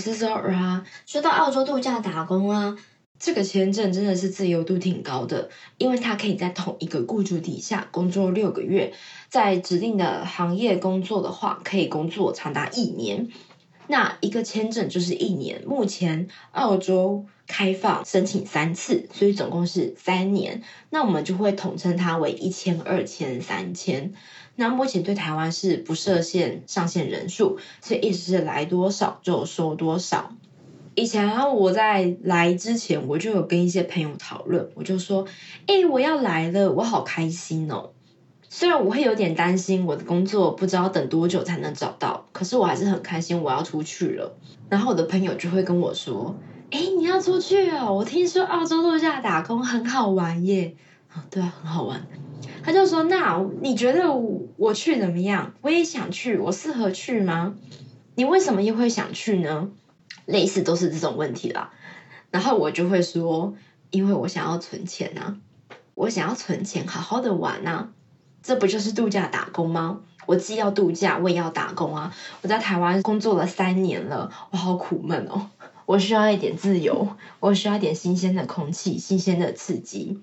斯索尔啊，说到澳洲度假打工啊，这个签证真的是自由度挺高的，因为它可以在同一个雇主底下工作六个月，在指定的行业工作的话，可以工作长达一年。那一个签证就是一年，目前澳洲开放申请三次，所以总共是三年。那我们就会统称它为一千、二千、三千。那目前对台湾是不设限上限人数，所以意思是来多少就收多少。以前我在来之前，我就有跟一些朋友讨论，我就说：“哎，我要来了，我好开心哦。”虽然我会有点担心我的工作不知道等多久才能找到，可是我还是很开心我要出去了。然后我的朋友就会跟我说：“哎，你要出去哦？我听说澳洲度假打工很好玩耶。”啊，对啊，很好玩。他就说：“那你觉得我去怎么样？我也想去，我适合去吗？你为什么又会想去呢？”类似都是这种问题啦。然后我就会说：“因为我想要存钱啊，我想要存钱，好好的玩啊。”这不就是度假打工吗？我既要度假，我也要打工啊！我在台湾工作了三年了，我好苦闷哦！我需要一点自由，我需要一点新鲜的空气、新鲜的刺激。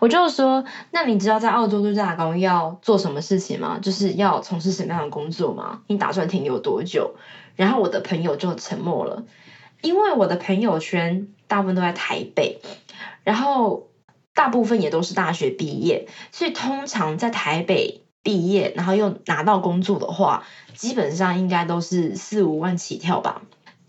我就说，那你知道在澳洲度假打工要做什么事情吗？就是要从事什么样的工作吗？你打算停留多久？然后我的朋友就沉默了，因为我的朋友圈大部分都在台北，然后。大部分也都是大学毕业，所以通常在台北毕业，然后又拿到工作的话，基本上应该都是四五万起跳吧，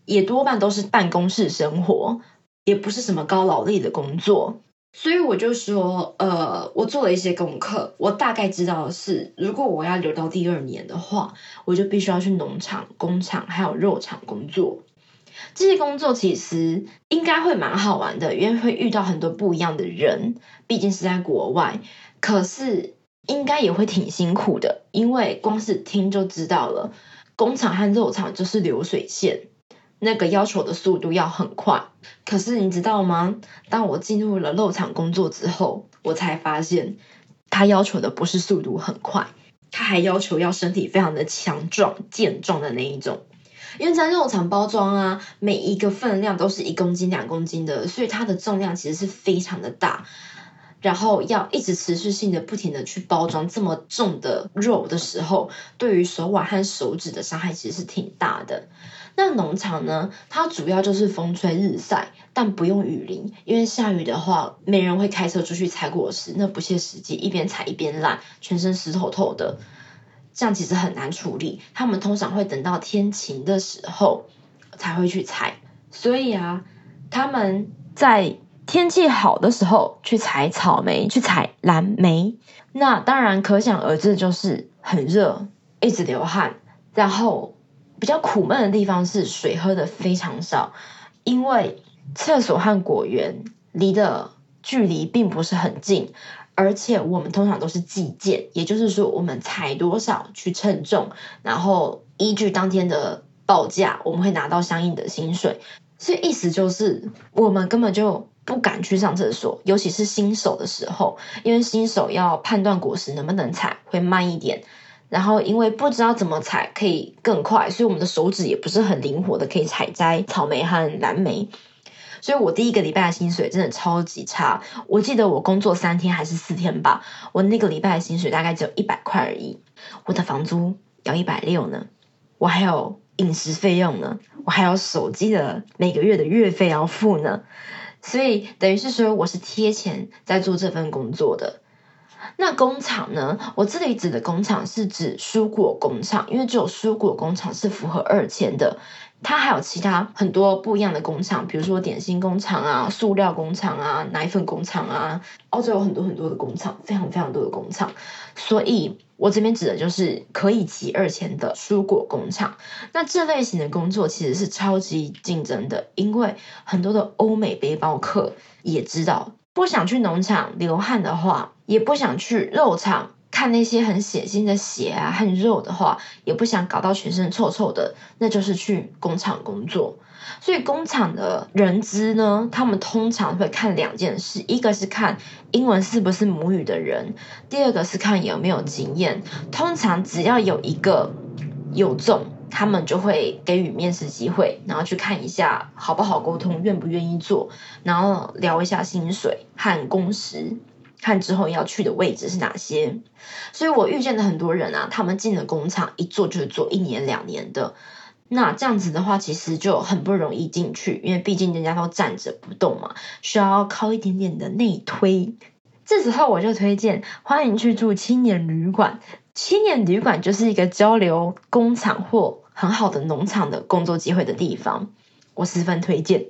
也多半都是办公室生活，也不是什么高劳力的工作。所以我就说，呃，我做了一些功课，我大概知道的是，如果我要留到第二年的话，我就必须要去农场、工厂还有肉厂工作。这些工作其实应该会蛮好玩的，因为会遇到很多不一样的人，毕竟是在国外。可是应该也会挺辛苦的，因为光是听就知道了，工厂和肉厂就是流水线，那个要求的速度要很快。可是你知道吗？当我进入了肉厂工作之后，我才发现，他要求的不是速度很快，他还要求要身体非常的强壮、健壮的那一种。因为在肉厂包装啊，每一个分量都是一公斤、两公斤的，所以它的重量其实是非常的大。然后要一直持续性的、不停的去包装这么重的肉的时候，对于手腕和手指的伤害其实是挺大的。那农场呢，它主要就是风吹日晒，但不用雨淋，因为下雨的话，没人会开车出去采果实，那不切实际，一边采一边烂，全身湿透透的。这样其实很难处理，他们通常会等到天晴的时候才会去采，所以啊，他们在天气好的时候去采草莓，去采蓝莓，那当然可想而知就是很热，一直流汗，然后比较苦闷的地方是水喝的非常少，因为厕所和果园离的距离并不是很近。而且我们通常都是计件，也就是说，我们采多少去称重，然后依据当天的报价，我们会拿到相应的薪水。所以意思就是，我们根本就不敢去上厕所，尤其是新手的时候，因为新手要判断果实能不能采会慢一点，然后因为不知道怎么采可以更快，所以我们的手指也不是很灵活的，可以采摘草莓和蓝莓。所以我第一个礼拜的薪水真的超级差。我记得我工作三天还是四天吧，我那个礼拜的薪水大概只有一百块而已。我的房租要一百六呢，我还有饮食费用呢，我还有手机的每个月的月费要付呢。所以等于是说我是贴钱在做这份工作的。那工厂呢？我这里指的工厂是指蔬果工厂，因为只有蔬果工厂是符合二千的。它还有其他很多不一样的工厂，比如说点心工厂啊、塑料工厂啊、奶粉工厂啊。澳洲有很多很多的工厂，非常非常多的工厂。所以我这边指的就是可以集二千的蔬果工厂。那这类型的工作其实是超级竞争的，因为很多的欧美背包客也知道，不想去农场流汗的话，也不想去肉场。看那些很血腥的血啊和肉的话，也不想搞到全身臭臭的，那就是去工厂工作。所以工厂的人资呢，他们通常会看两件事：一个是看英文是不是母语的人，第二个是看有没有经验。通常只要有一个有中，他们就会给予面试机会，然后去看一下好不好沟通，愿不愿意做，然后聊一下薪水和工时，看之后要去的位置是哪些。所以我遇见的很多人啊，他们进了工厂一做就是做一年两年的。那这样子的话，其实就很不容易进去，因为毕竟人家都站着不动嘛，需要靠一点点的内推。这时候我就推荐，欢迎去住青年旅馆。青年旅馆就是一个交流工厂或很好的农场的工作机会的地方，我十分推荐。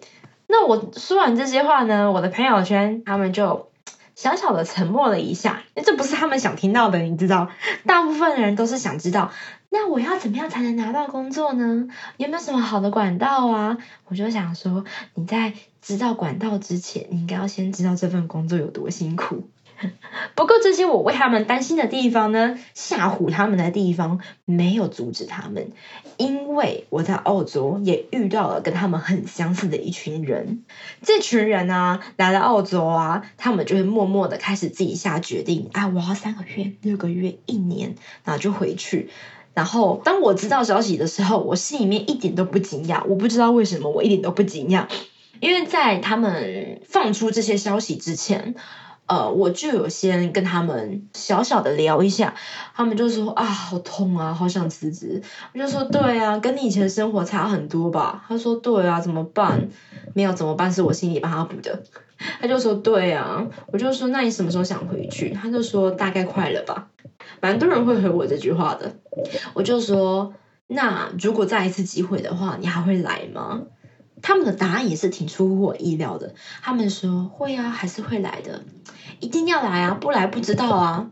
那我说完这些话呢，我的朋友圈他们就。小小的沉默了一下，因为这不是他们想听到的，你知道，大部分人都是想知道，那我要怎么样才能拿到工作呢？有没有什么好的管道啊？我就想说，你在知道管道之前，你应该要先知道这份工作有多辛苦。不过这些我为他们担心的地方呢，吓唬他们的地方，没有阻止他们，因为我在澳洲也遇到了跟他们很相似的一群人。这群人呢，来了澳洲啊，他们就会默默的开始自己下决定，哎，我要三个月、六个月、一年，然后就回去。然后当我知道消息的时候，我心里面一点都不惊讶，我不知道为什么我一点都不惊讶，因为在他们放出这些消息之前。呃，我就有先跟他们小小的聊一下，他们就说啊，好痛啊，好想辞职。我就说对啊，跟你以前生活差很多吧。他说对啊，怎么办？没有怎么办？是我心里帮他补的。他就说对啊，我就说那你什么时候想回去？他就说大概快了吧。蛮多人会回我这句话的。我就说那如果再一次机会的话，你还会来吗？他们的答案也是挺出乎我意料的。他们说会啊，还是会来的，一定要来啊，不来不知道啊。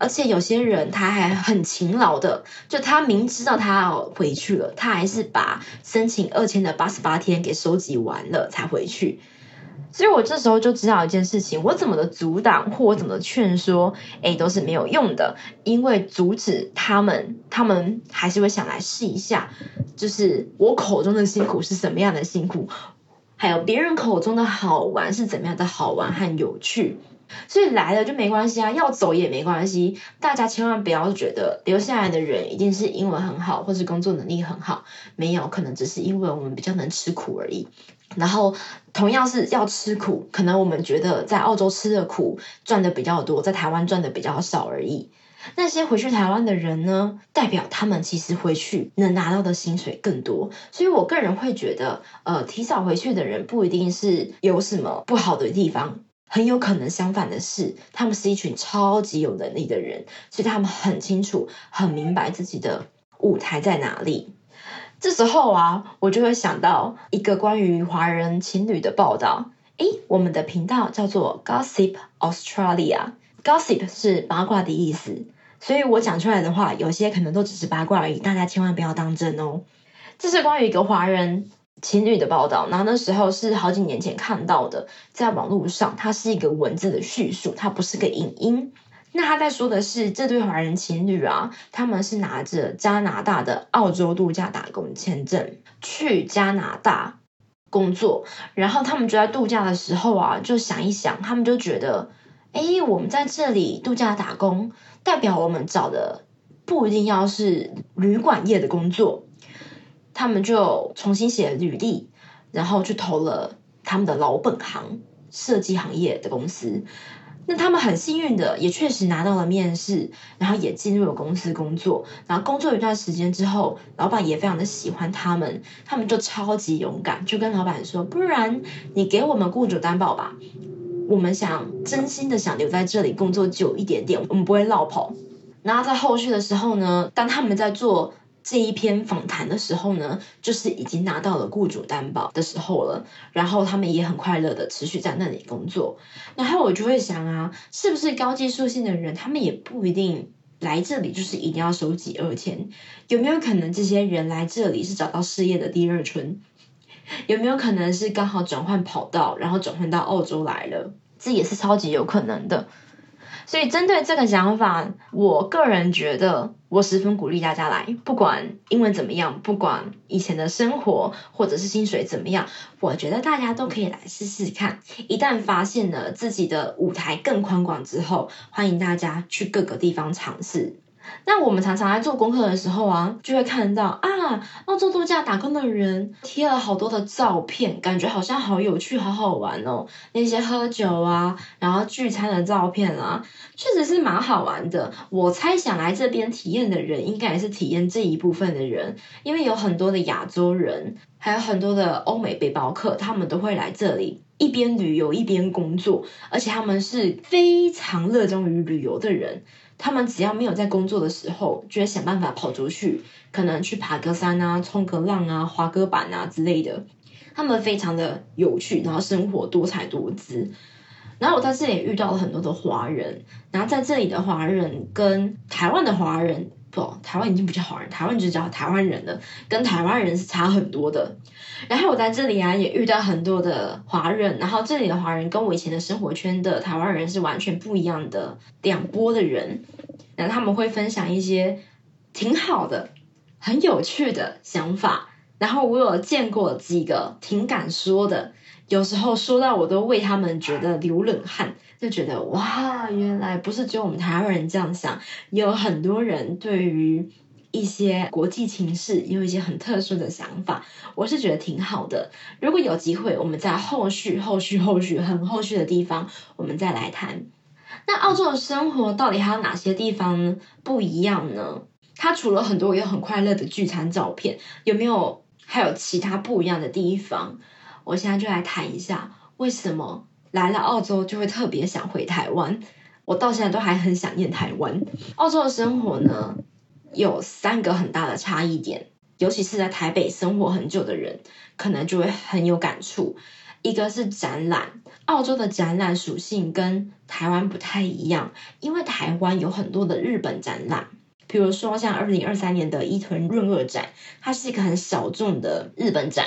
而且有些人他还很勤劳的，就他明知道他要回去了，他还是把申请二签的八十八天给收集完了才回去。所以我这时候就知道一件事情，我怎么的阻挡或我怎么劝说，哎，都是没有用的，因为阻止他们，他们还是会想来试一下，就是我口中的辛苦是什么样的辛苦，还有别人口中的好玩是怎么样的好玩和有趣。所以来了就没关系啊，要走也没关系。大家千万不要觉得留下来的人一定是英文很好，或是工作能力很好，没有，可能只是因为我们比较能吃苦而已。然后同样是要吃苦，可能我们觉得在澳洲吃的苦赚的比较多，在台湾赚的比较少而已。那些回去台湾的人呢，代表他们其实回去能拿到的薪水更多。所以我个人会觉得，呃，提早回去的人不一定是有什么不好的地方。很有可能相反的是，他们是一群超级有能力的人，所以他们很清楚、很明白自己的舞台在哪里。这时候啊，我就会想到一个关于华人情侣的报道。诶，我们的频道叫做 Gossip Australia，Gossip 是八卦的意思，所以我讲出来的话，有些可能都只是八卦而已，大家千万不要当真哦。这是关于一个华人。情侣的报道，然后那时候是好几年前看到的，在网络上，它是一个文字的叙述，它不是个影音。那他在说的是这对华人情侣啊，他们是拿着加拿大的澳洲度假打工签证去加拿大工作，然后他们就在度假的时候啊，就想一想，他们就觉得，哎，我们在这里度假打工，代表我们找的不一定要是旅馆业的工作。他们就重新写履历，然后去投了他们的老本行设计行业的公司。那他们很幸运的，也确实拿到了面试，然后也进入了公司工作。然后工作一段时间之后，老板也非常的喜欢他们，他们就超级勇敢，就跟老板说：“不然你给我们雇主担保吧，我们想真心的想留在这里工作久一点点，我们不会落跑。”然后在后续的时候呢，当他们在做。这一篇访谈的时候呢，就是已经拿到了雇主担保的时候了，然后他们也很快乐的持续在那里工作。然后我就会想啊，是不是高技术性的人，他们也不一定来这里就是一定要收几二千？有没有可能这些人来这里是找到事业的第二春？有没有可能是刚好转换跑道，然后转换到澳洲来了？这也是超级有可能的。所以针对这个想法，我个人觉得，我十分鼓励大家来，不管英文怎么样，不管以前的生活或者是薪水怎么样，我觉得大家都可以来试试看。一旦发现了自己的舞台更宽广之后，欢迎大家去各个地方尝试。那我们常常在做功课的时候啊，就会看到啊，澳洲度假打工的人贴了好多的照片，感觉好像好有趣、好好玩哦。那些喝酒啊，然后聚餐的照片啊，确实是蛮好玩的。我猜想来这边体验的人，应该也是体验这一部分的人，因为有很多的亚洲人，还有很多的欧美背包客，他们都会来这里。一边旅游一边工作，而且他们是非常热衷于旅游的人。他们只要没有在工作的时候，就会想办法跑出去，可能去爬个山啊、冲个浪啊、滑个板啊之类的。他们非常的有趣，然后生活多彩多姿。然后我在这里遇到了很多的华人，然后在这里的华人跟台湾的华人。不，台湾已经不叫华人，台湾就叫台湾人了，跟台湾人是差很多的。然后我在这里啊，也遇到很多的华人，然后这里的华人跟我以前的生活圈的台湾人是完全不一样的两波的人。然后他们会分享一些挺好的、很有趣的想法。然后我有见过几个挺敢说的，有时候说到我都为他们觉得流冷汗。就觉得哇，原来不是只有我们台湾人这样想，有很多人对于一些国际情势有一些很特殊的想法，我是觉得挺好的。如果有机会，我们在后续、后续、后续很后续的地方，我们再来谈。那澳洲的生活到底还有哪些地方呢不一样呢？它除了很多有很快乐的聚餐照片，有没有还有其他不一样的地方？我现在就来谈一下为什么。来了澳洲就会特别想回台湾，我到现在都还很想念台湾。澳洲的生活呢，有三个很大的差异点，尤其是在台北生活很久的人，可能就会很有感触。一个是展览，澳洲的展览属性跟台湾不太一样，因为台湾有很多的日本展览，比如说像二零二三年的伊藤润二展，它是一个很小众的日本展，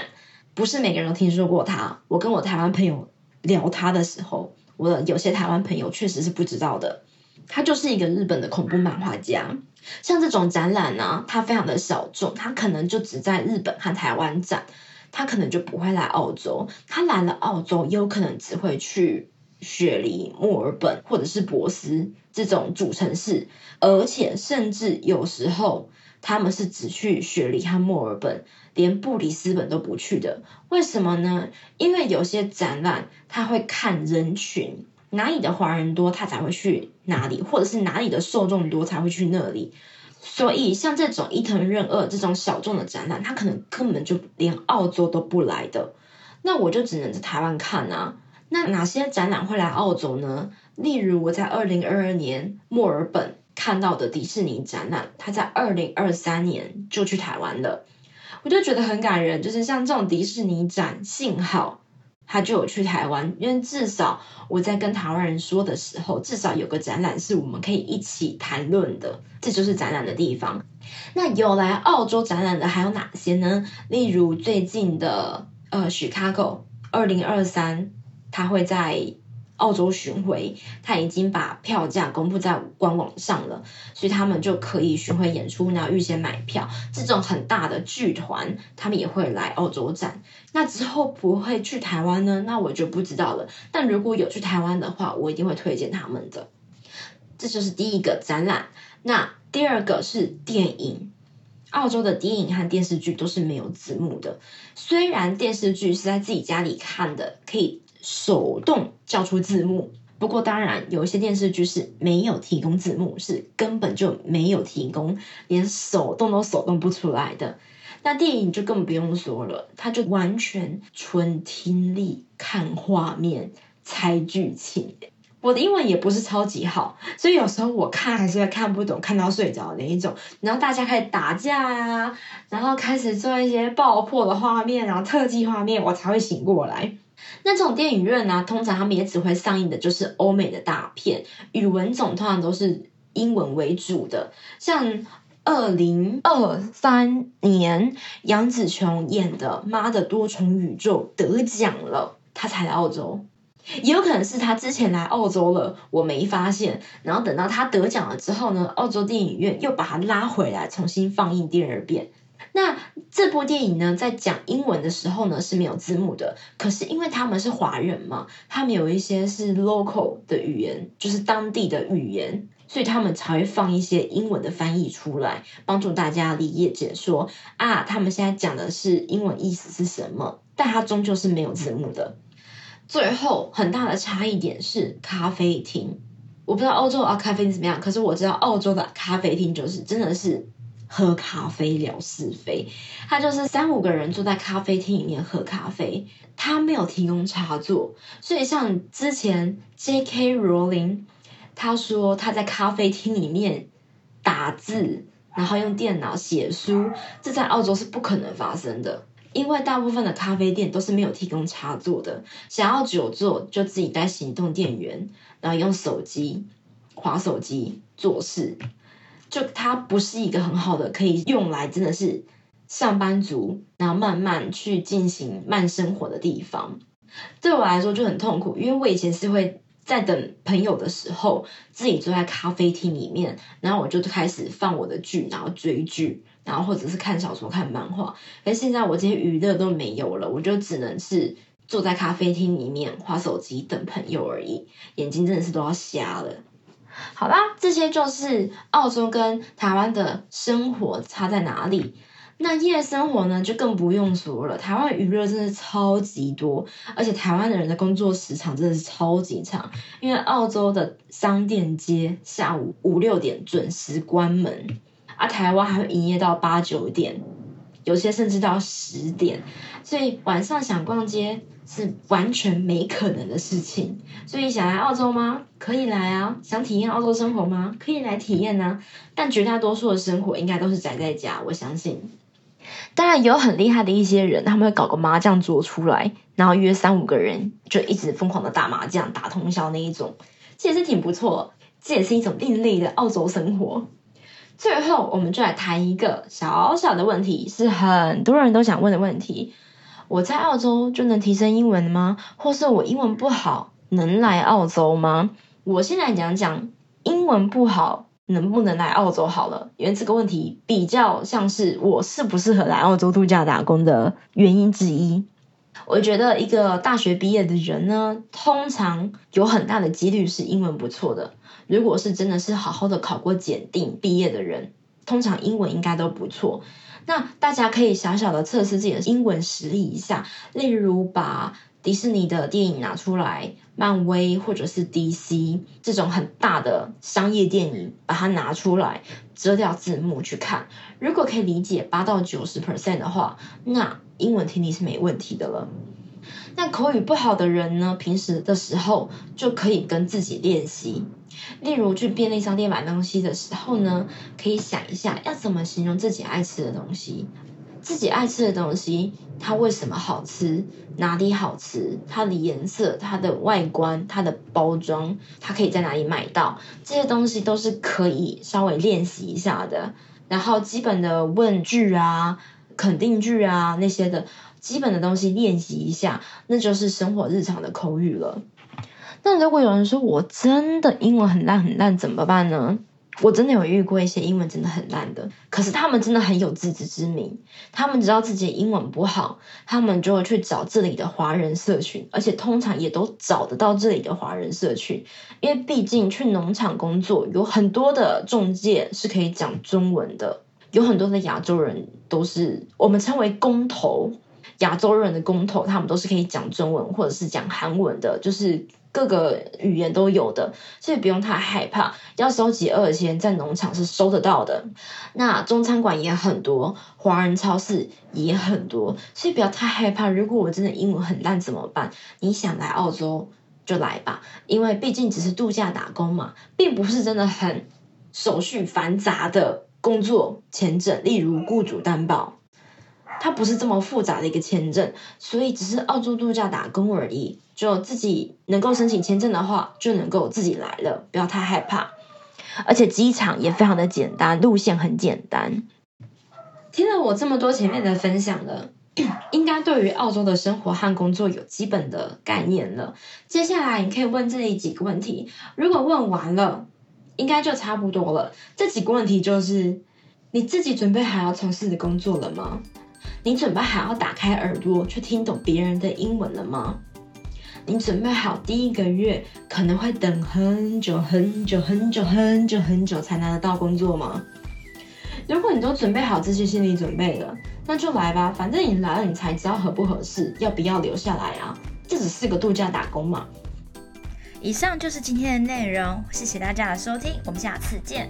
不是每个人都听说过它。我跟我台湾朋友。聊他的时候，我有些台湾朋友确实是不知道的。他就是一个日本的恐怖漫画家。像这种展览呢，它非常的小众，他可能就只在日本和台湾展，他可能就不会来澳洲。他来了澳洲，有可能只会去雪梨、墨尔本或者是博斯这种主城市，而且甚至有时候。他们是只去雪梨和墨尔本，连布里斯本都不去的。为什么呢？因为有些展览他会看人群，哪里的华人多，他才会去哪里，或者是哪里的受众多才会去那里。所以像这种伊藤润二这种小众的展览，他可能根本就连澳洲都不来的。那我就只能在台湾看啊。那哪些展览会来澳洲呢？例如我在二零二二年墨尔本。看到的迪士尼展览，他在二零二三年就去台湾了，我就觉得很感人。就是像这种迪士尼展，幸好他就有去台湾，因为至少我在跟台湾人说的时候，至少有个展览是我们可以一起谈论的，这就是展览的地方。那有来澳洲展览的还有哪些呢？例如最近的呃，Chicago 二零二三，他会在。澳洲巡回，他已经把票价公布在官网上了，所以他们就可以巡回演出，然后预先买票。这种很大的剧团，他们也会来澳洲展。那之后不会去台湾呢？那我就不知道了。但如果有去台湾的话，我一定会推荐他们的。这就是第一个展览。那第二个是电影，澳洲的电影和电视剧都是没有字幕的。虽然电视剧是在自己家里看的，可以。手动叫出字幕，不过当然有一些电视剧是没有提供字幕，是根本就没有提供，连手动都手动不出来的。那电影就更不用说了，它就完全纯听力看画面猜剧情。我的英文也不是超级好，所以有时候我看还是会看不懂，看到睡着那一种。然后大家开始打架呀，然后开始做一些爆破的画面，然后特技画面，我才会醒过来。那这种电影院呢，通常他们也只会上映的就是欧美的大片，语文种通常都是英文为主的。像二零二三年杨紫琼演的《妈的多重宇宙》得奖了，她才来澳洲，也有可能是她之前来澳洲了，我没发现。然后等到她得奖了之后呢，澳洲电影院又把她拉回来重新放映第二遍。那这部电影呢，在讲英文的时候呢是没有字幕的。可是因为他们是华人嘛，他们有一些是 local 的语言，就是当地的语言，所以他们才会放一些英文的翻译出来，帮助大家理解解说啊，他们现在讲的是英文意思是什么，但它终究是没有字幕的。最后很大的差异点是咖啡厅，我不知道欧洲啊咖啡厅怎么样，可是我知道澳洲的咖啡厅就是真的是。喝咖啡聊是非，他就是三五个人坐在咖啡厅里面喝咖啡，他没有提供插座，所以像之前 J.K. Rowling，他说他在咖啡厅里面打字，然后用电脑写书，这在澳洲是不可能发生的，因为大部分的咖啡店都是没有提供插座的，想要久坐就自己带行动电源，然后用手机划手机做事。就它不是一个很好的可以用来真的是上班族，然后慢慢去进行慢生活的地方。对我来说就很痛苦，因为我以前是会在等朋友的时候，自己坐在咖啡厅里面，然后我就开始放我的剧，然后追剧，然后或者是看小说、看漫画。但现在我这些娱乐都没有了，我就只能是坐在咖啡厅里面划手机等朋友而已，眼睛真的是都要瞎了。好啦，这些就是澳洲跟台湾的生活差在哪里。那夜生活呢，就更不用说了。台湾娱乐真的超级多，而且台湾的人的工作时长真的是超级长。因为澳洲的商店街下午五六点准时关门，而台湾还会营业到八九点，有些甚至到十点。所以晚上想逛街。是完全没可能的事情，所以想来澳洲吗？可以来啊！想体验澳洲生活吗？可以来体验啊！但绝大多数的生活应该都是宅在家，我相信。当然有很厉害的一些人，他们会搞个麻将桌出来，然后约三五个人就一直疯狂的打麻将、打通宵那一种，这也是挺不错，这也是一种另类的澳洲生活。最后，我们就来谈一个小小的问题，是很多人都想问的问题。我在澳洲就能提升英文吗？或是我英文不好能来澳洲吗？我先来讲讲英文不好能不能来澳洲好了，因为这个问题比较像是我适不适合来澳洲度假打工的原因之一。我觉得一个大学毕业的人呢，通常有很大的几率是英文不错的。如果是真的是好好的考过检定毕业的人，通常英文应该都不错。那大家可以小小的测试自己的英文实力一下，例如把迪士尼的电影拿出来，漫威或者是 DC 这种很大的商业电影，把它拿出来，遮掉字幕去看。如果可以理解八到九十 percent 的话，那英文听力是没问题的了。那口语不好的人呢？平时的时候就可以跟自己练习，例如去便利商店买东西的时候呢，可以想一下要怎么形容自己爱吃的东西。自己爱吃的东西，它为什么好吃？哪里好吃？它的颜色、它的外观、它的包装，它可以在哪里买到？这些东西都是可以稍微练习一下的。然后基本的问句啊、肯定句啊那些的。基本的东西练习一下，那就是生活日常的口语了。那如果有人说我真的英文很烂很烂怎么办呢？我真的有遇过一些英文真的很烂的，可是他们真的很有自知之明，他们知道自己英文不好，他们就会去找这里的华人社群，而且通常也都找得到这里的华人社群，因为毕竟去农场工作有很多的中介是可以讲中文的，有很多的亚洲人都是我们称为工头。亚洲人的工头，他们都是可以讲中文或者是讲韩文的，就是各个语言都有的，所以不用太害怕。要收集二千，在农场是收得到的。那中餐馆也很多，华人超市也很多，所以不要太害怕。如果我真的英文很烂怎么办？你想来澳洲就来吧，因为毕竟只是度假打工嘛，并不是真的很手续繁杂的工作签证，例如雇主担保。它不是这么复杂的一个签证，所以只是澳洲度假打工而已。就自己能够申请签证的话，就能够自己来了，不要太害怕。而且机场也非常的简单，路线很简单。听了我这么多前面的分享了，应该对于澳洲的生活和工作有基本的概念了。接下来你可以问这里几个问题，如果问完了，应该就差不多了。这几个问题就是：你自己准备好要从事的工作了吗？你准备好要打开耳朵去听懂别人的英文了吗？你准备好第一个月可能会等很久很久很久很久很久才拿得到工作吗？如果你都准备好这些心理准备了，那就来吧，反正你来了，你才知道合不合适，要不要留下来啊？这只是个度假打工嘛。以上就是今天的内容，谢谢大家的收听，我们下次见。